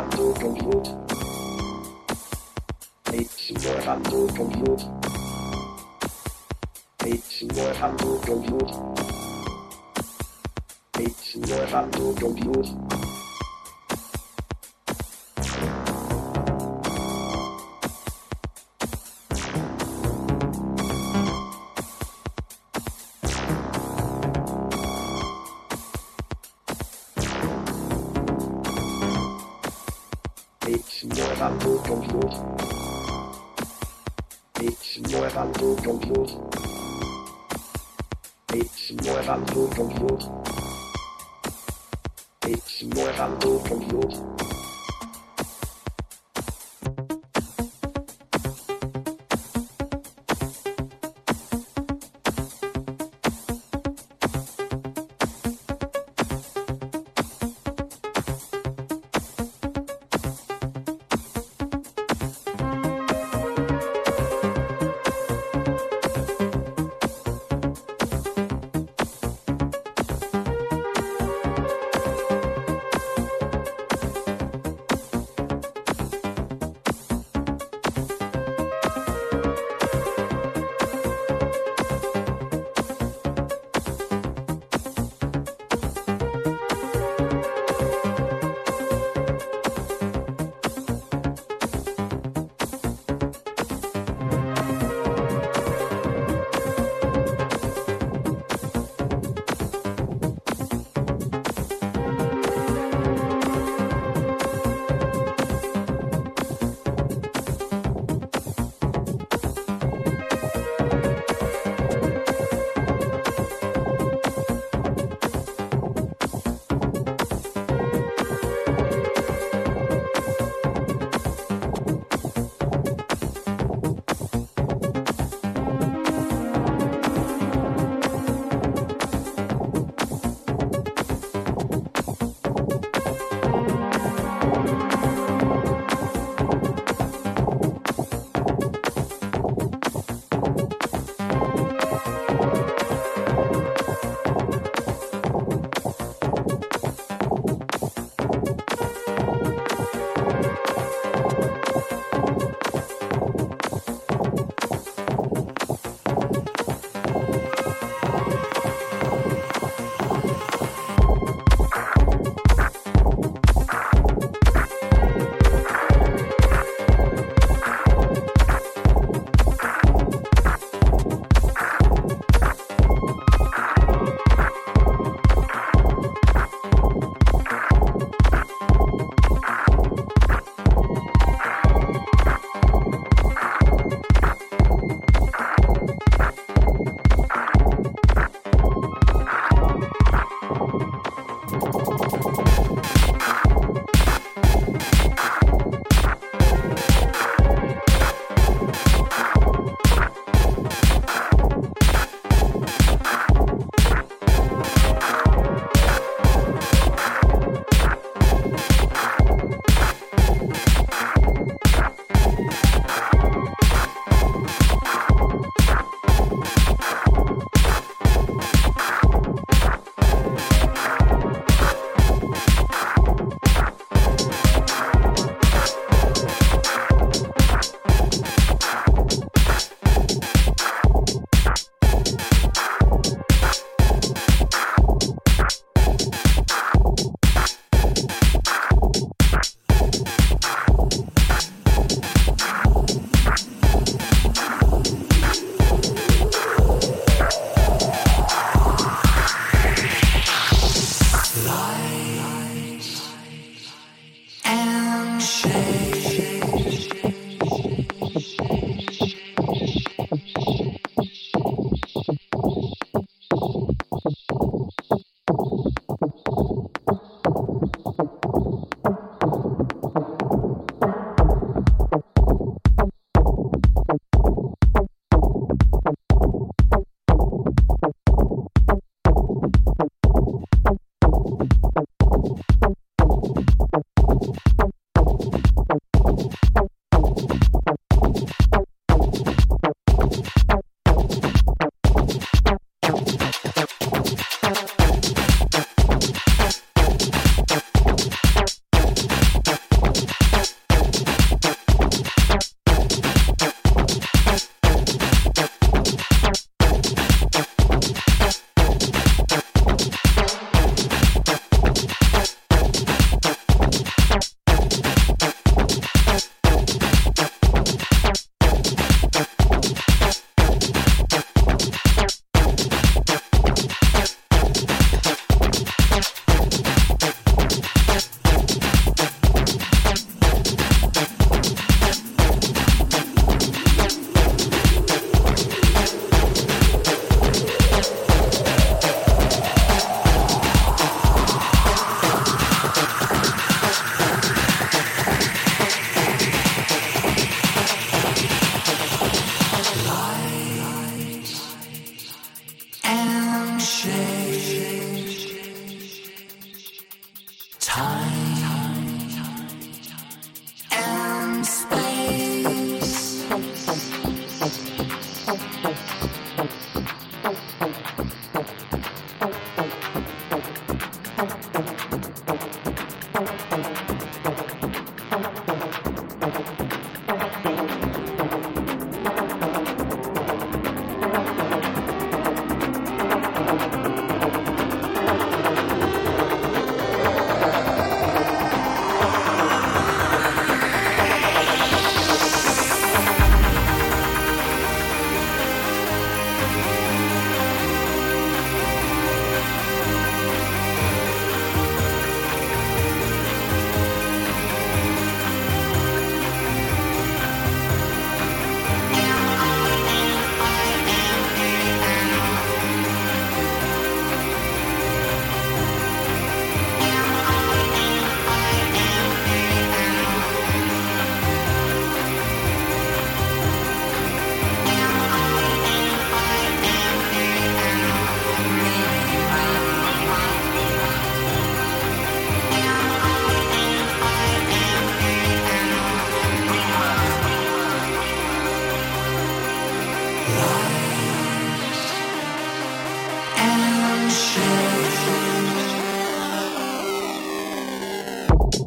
handle compute. It's your handle compute. It's your handle compute. It's your handle compute.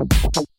はい。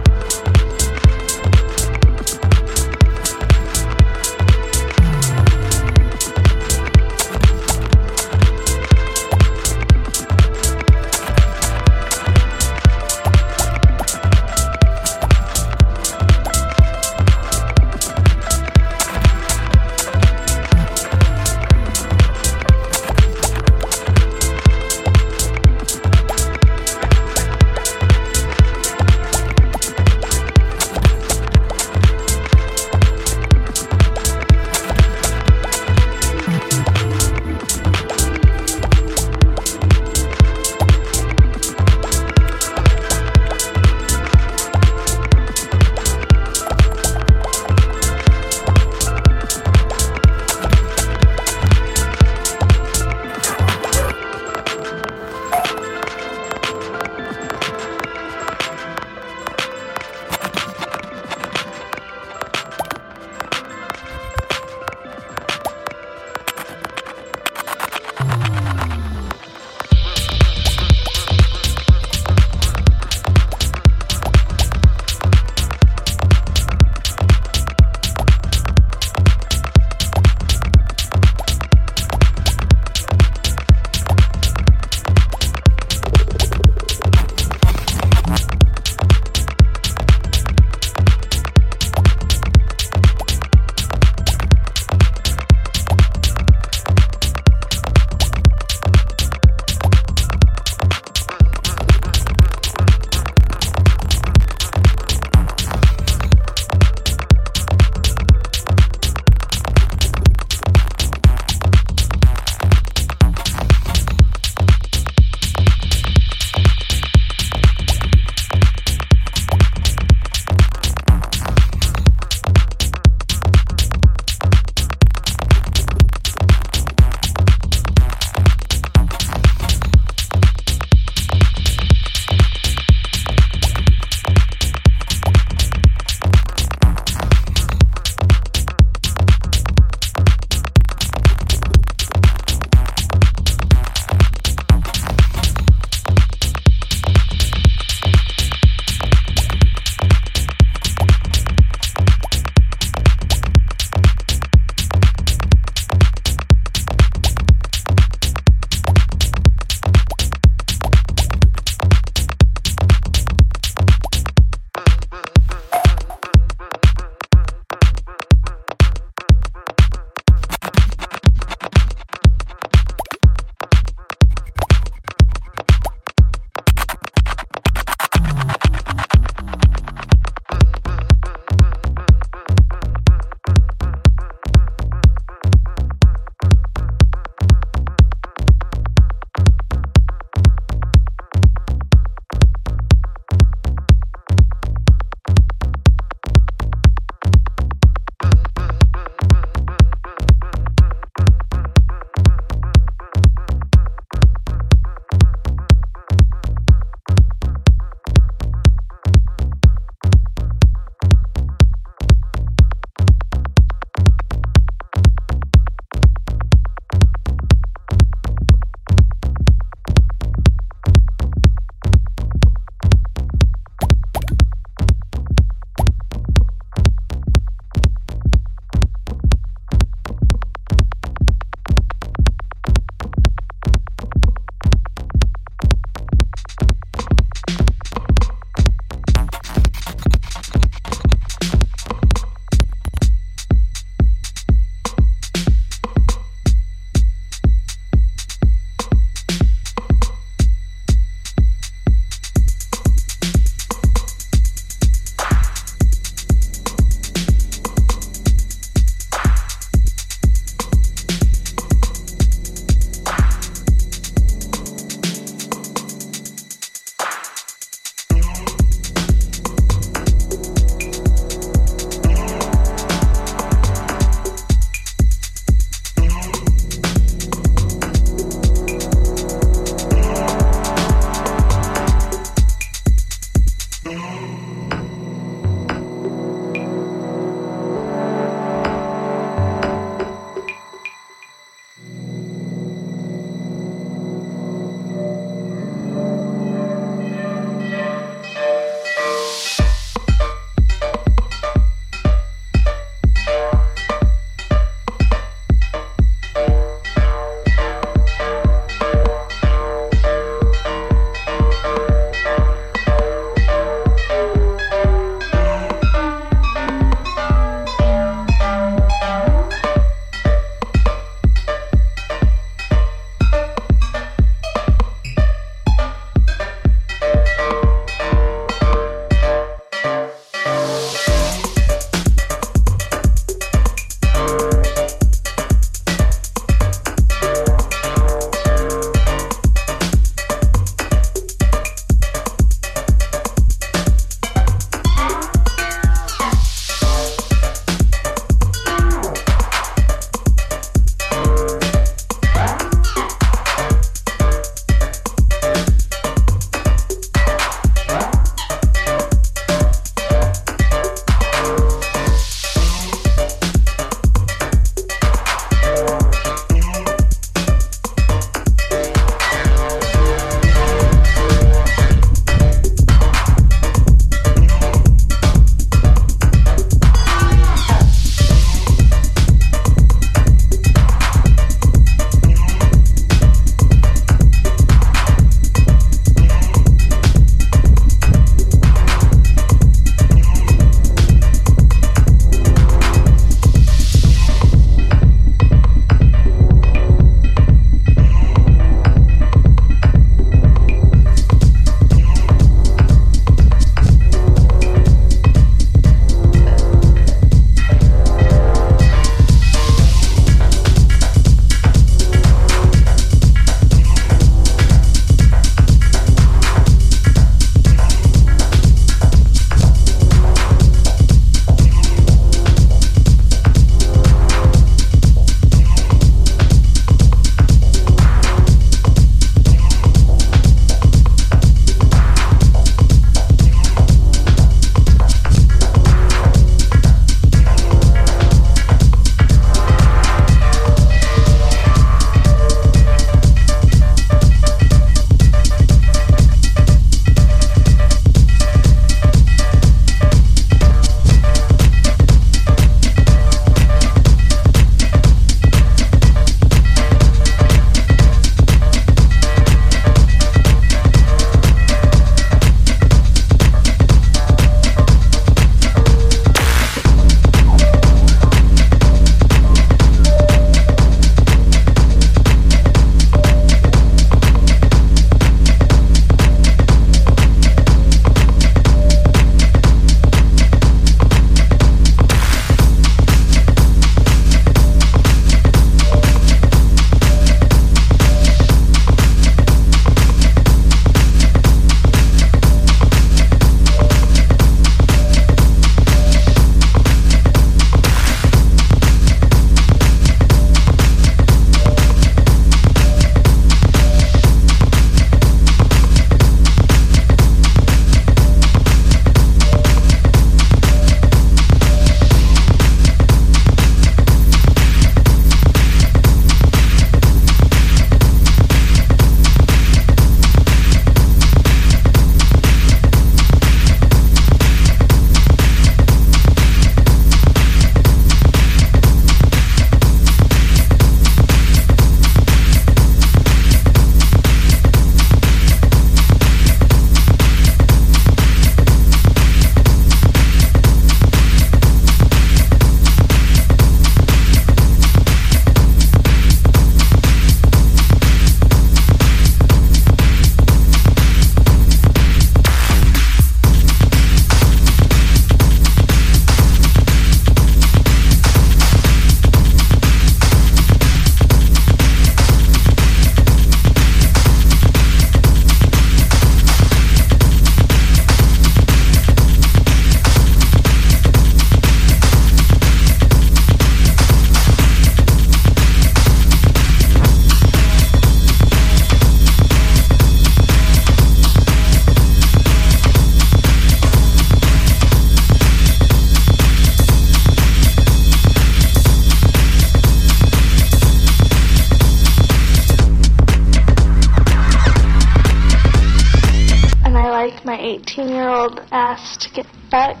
To get fucked.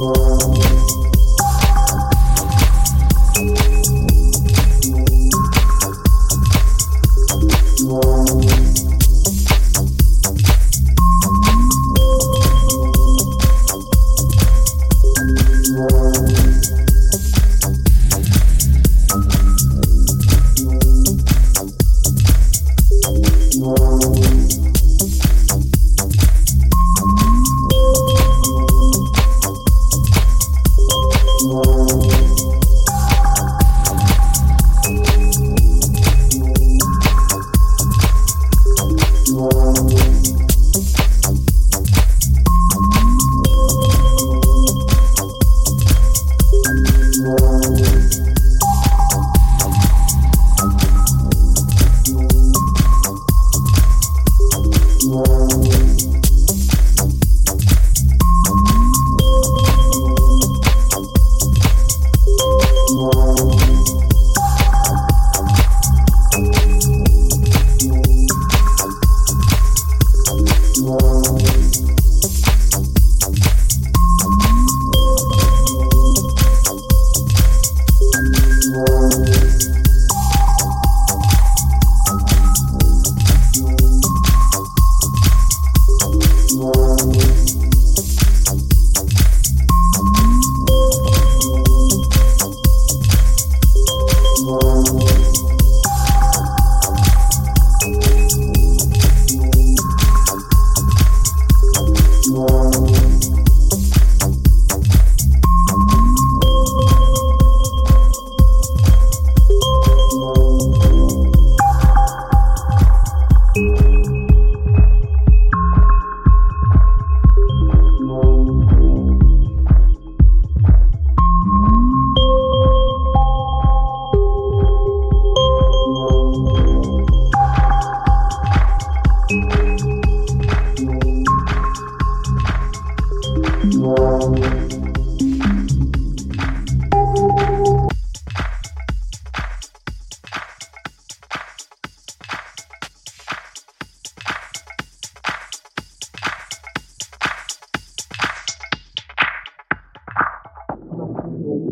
more.